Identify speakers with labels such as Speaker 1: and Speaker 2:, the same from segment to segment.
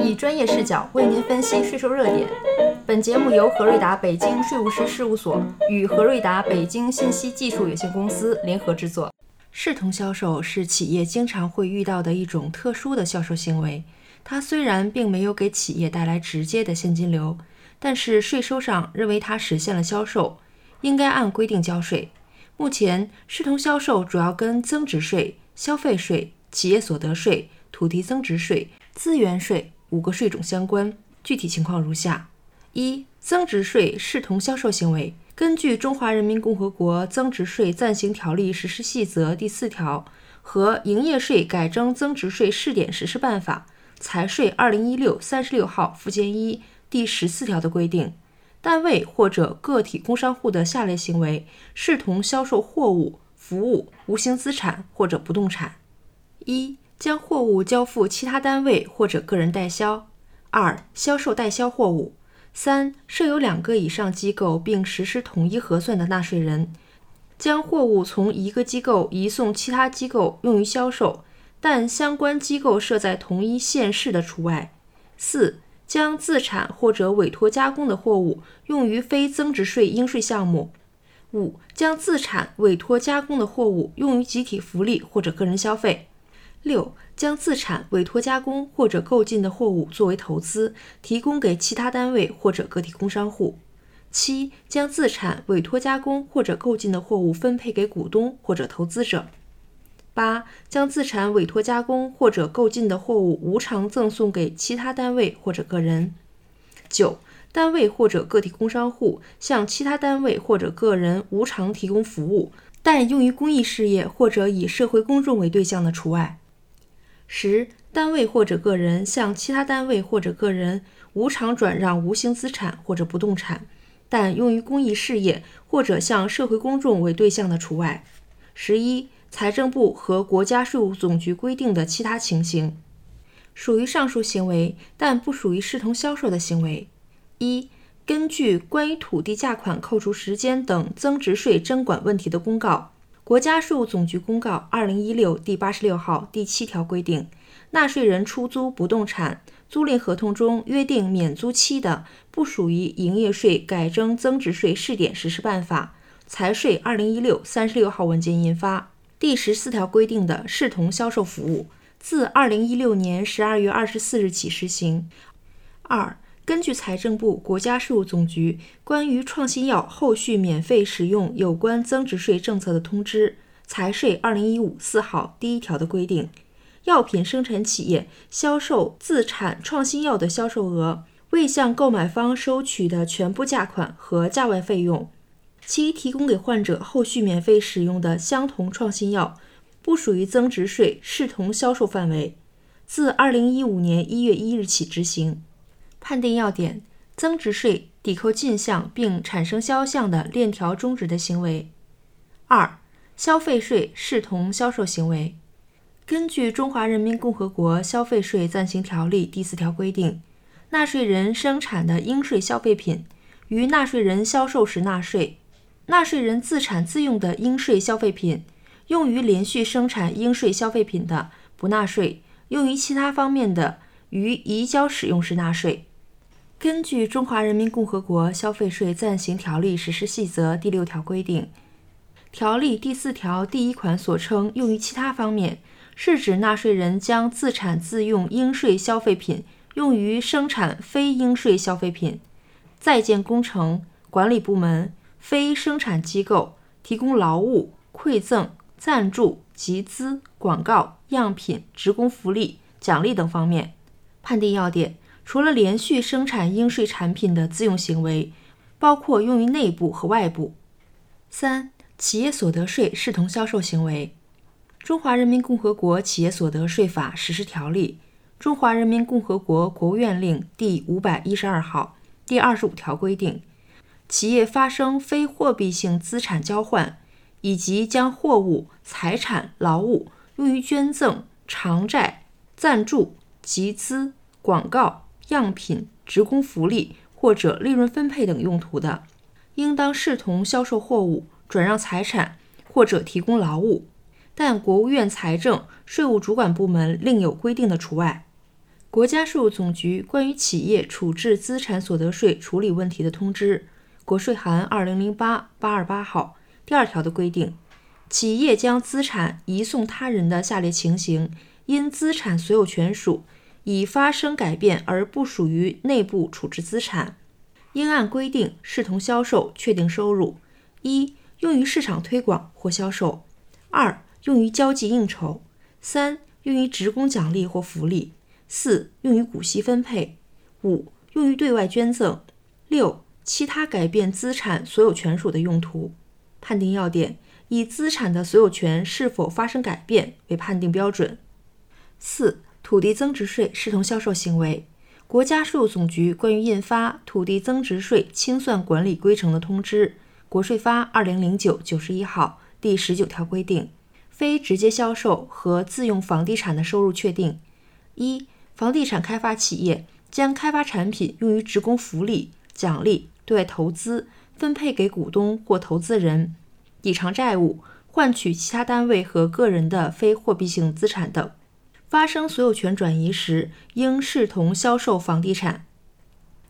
Speaker 1: 以专业视角为您分析税收热点。本节目由何瑞达北京税务师事务所与何瑞达北京信息技术有限公司联合制作。视同销售是企业经常会遇到的一种特殊的销售行为。它虽然并没有给企业带来直接的现金流，但是税收上认为它实现了销售，应该按规定交税。目前，视同销售主要跟增值税、消费税、企业所得税、土地增值税、资源税五个税种相关。具体情况如下：一、增值税视同销售行为，根据《中华人民共和国增值税暂行条例实施细则》第四条和《营业税改征增值税试点实施办法》。财税二零一六三十六号附件一第十四条的规定，单位或者个体工商户的下列行为视同销售货物、服务、无形资产或者不动产：一、将货物交付其他单位或者个人代销；二、销售代销货物；三、设有两个以上机构并实施统一核算的纳税人，将货物从一个机构移送其他机构用于销售。但相关机构设在同一县市的除外。四、将自产或者委托加工的货物用于非增值税应税项目。五、将自产委托加工的货物用于集体福利或者个人消费。六、将自产委托加工或者购进的货物作为投资，提供给其他单位或者个体工商户。七、将自产委托加工或者购进的货物分配给股东或者投资者。八、将自产委托加工或者购进的货物无偿赠送给其他单位或者个人。九、单位或者个体工商户向其他单位或者个人无偿提供服务，但用于公益事业或者以社会公众为对象的除外。十、单位或者个人向其他单位或者个人无偿转让无形资产或者不动产，但用于公益事业或者向社会公众为对象的除外。十一。财政部和国家税务总局规定的其他情形，属于上述行为但不属于视同销售的行为。一、根据《关于土地价款扣除时间等增值税征管问题的公告》（国家税务总局公告二零一六第八十六号）第七条规定，纳税人出租不动产租赁合同中约定免租期的，不属于营业税改征增值税试点实施办法（财税二零一六三十六号文件印发）。第十四条规定的视同销售服务，自二零一六年十二月二十四日起施行。二、根据财政部、国家税务总局关于创新药后续免费使用有关增值税政策的通知（财税二零一五四号）第一条的规定，药品生产企业销售自产创新药的销售额，未向购买方收取的全部价款和价外费用。其提供给患者后续免费使用的相同创新药，不属于增值税视同销售范围。自二零一五年一月一日起执行。判定要点：增值税抵扣进项并产生销项的链条终止的行为。二、消费税视同销售行为。根据《中华人民共和国消费税暂行条例》第四条规定，纳税人生产的应税消费品，于纳税人销售时纳税。纳税人自产自用的应税消费品，用于连续生产应税消费品的不纳税；用于其他方面的，于移交使用时纳税。根据《中华人民共和国消费税暂行条例实施细则》第六条规定，条例第四条第一款所称用于其他方面，是指纳税人将自产自用应税消费品用于生产非应税消费品。在建工程管理部门。非生产机构提供劳务、馈赠、赞助、集资、广告、样品、职工福利、奖励等方面。判定要点：除了连续生产应税产品的自用行为，包括用于内部和外部。三、企业所得税视同销售行为。《中华人民共和国企业所得税法实施条例》（中华人民共和国国务院令）第五百一十二号第二十五条规定。企业发生非货币性资产交换，以及将货物、财产、劳务用于捐赠、偿债、赞助、集资、广告、样品、职工福利或者利润分配等用途的，应当视同销售货物、转让财产或者提供劳务，但国务院财政、税务主管部门另有规定的除外。国家税务总局关于企业处置资产所得税处理问题的通知（国税函二零零八八二八号）第二条的规定，企业将资产移送他人的下列情形，因资产所有权属已发生改变而不属于内部处置资产，应按规定视同销售确定收入：一、用于市场推广或销售；二、用于交际应酬；三、用于职工奖励或福利；四、用于股息分配；五、用于对外捐赠；六、其他改变资产所有权属的用途。判定要点以资产的所有权是否发生改变为判定标准。四、土地增值税视同销售行为。国家税务总局关于印发《土地增值税清算管理规程》的通知（国税发二零零九九十一号）第十九条规定，非直接销售和自用房地产的收入确定：一、房地产开发企业将开发产品用于职工福利、奖励、对外投资。分配给股东或投资人，抵偿债务，换取其他单位和个人的非货币性资产等。发生所有权转移时，应视同销售房地产。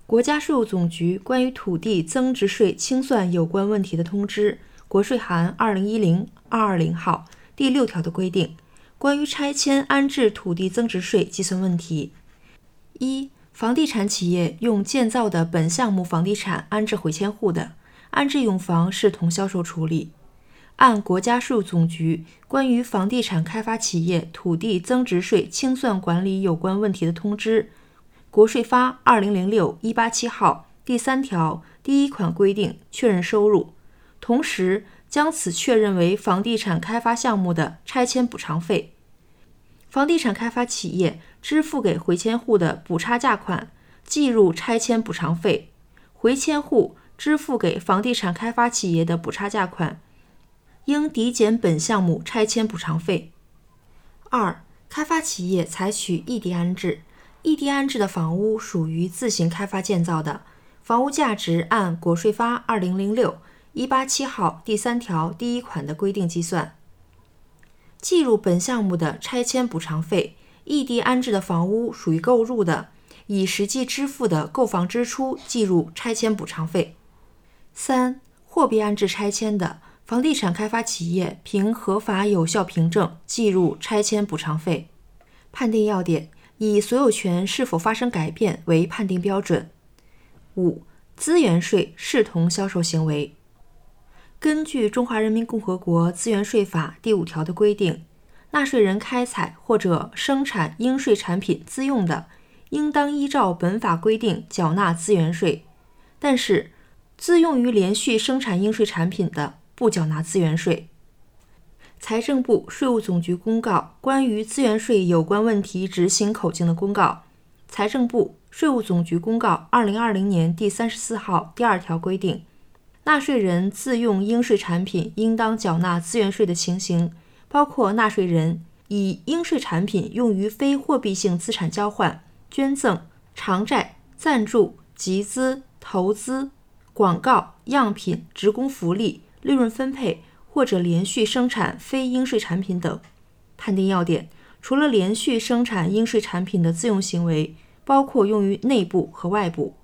Speaker 1: 国家税务总局关于土地增值税清算有关问题的通知（国税函二零一零二二零号）第六条的规定，关于拆迁安置土地增值税计算问题：一、房地产企业用建造的本项目房地产安置回迁户的。安置用房视同销售处理。按国家税务总局关于房地产开发企业土地增值税清算管理有关问题的通知（国税发二零零六一八七号）第三条第一款规定确认收入，同时将此确认为房地产开发项目的拆迁补偿费。房地产开发企业支付给回迁户的补差价款计入拆迁补偿费，回迁户。支付给房地产开发企业的补差价款，应抵减本项目拆迁补偿费。二、开发企业采取异地安置，异地安置的房屋属于自行开发建造的，房屋价值按国税发二零零六一八七号第三条第一款的规定计算，计入本项目的拆迁补偿费。异地安置的房屋属于购入的，以实际支付的购房支出计入拆迁补偿费。三、货币安置拆迁的房地产开发企业凭合法有效凭证计入拆迁补偿费。判定要点以所有权是否发生改变为判定标准。五、资源税视同销售行为。根据《中华人民共和国资源税法》第五条的规定，纳税人开采或者生产应税产品自用的，应当依照本法规定缴纳资源税，但是。自用于连续生产应税产品的，不缴纳资源税。财政部、税务总局公告关于资源税有关问题执行口径的公告（财政部、税务总局公告二零二零年第三十四号）第二条规定，纳税人自用应税产品应当缴纳资源税的情形，包括纳税人以应税产品用于非货币性资产交换、捐赠、偿债、赞助、集资、投资。广告、样品、职工福利、利润分配或者连续生产非应税产品等。判定要点：除了连续生产应税产品的自用行为，包括用于内部和外部。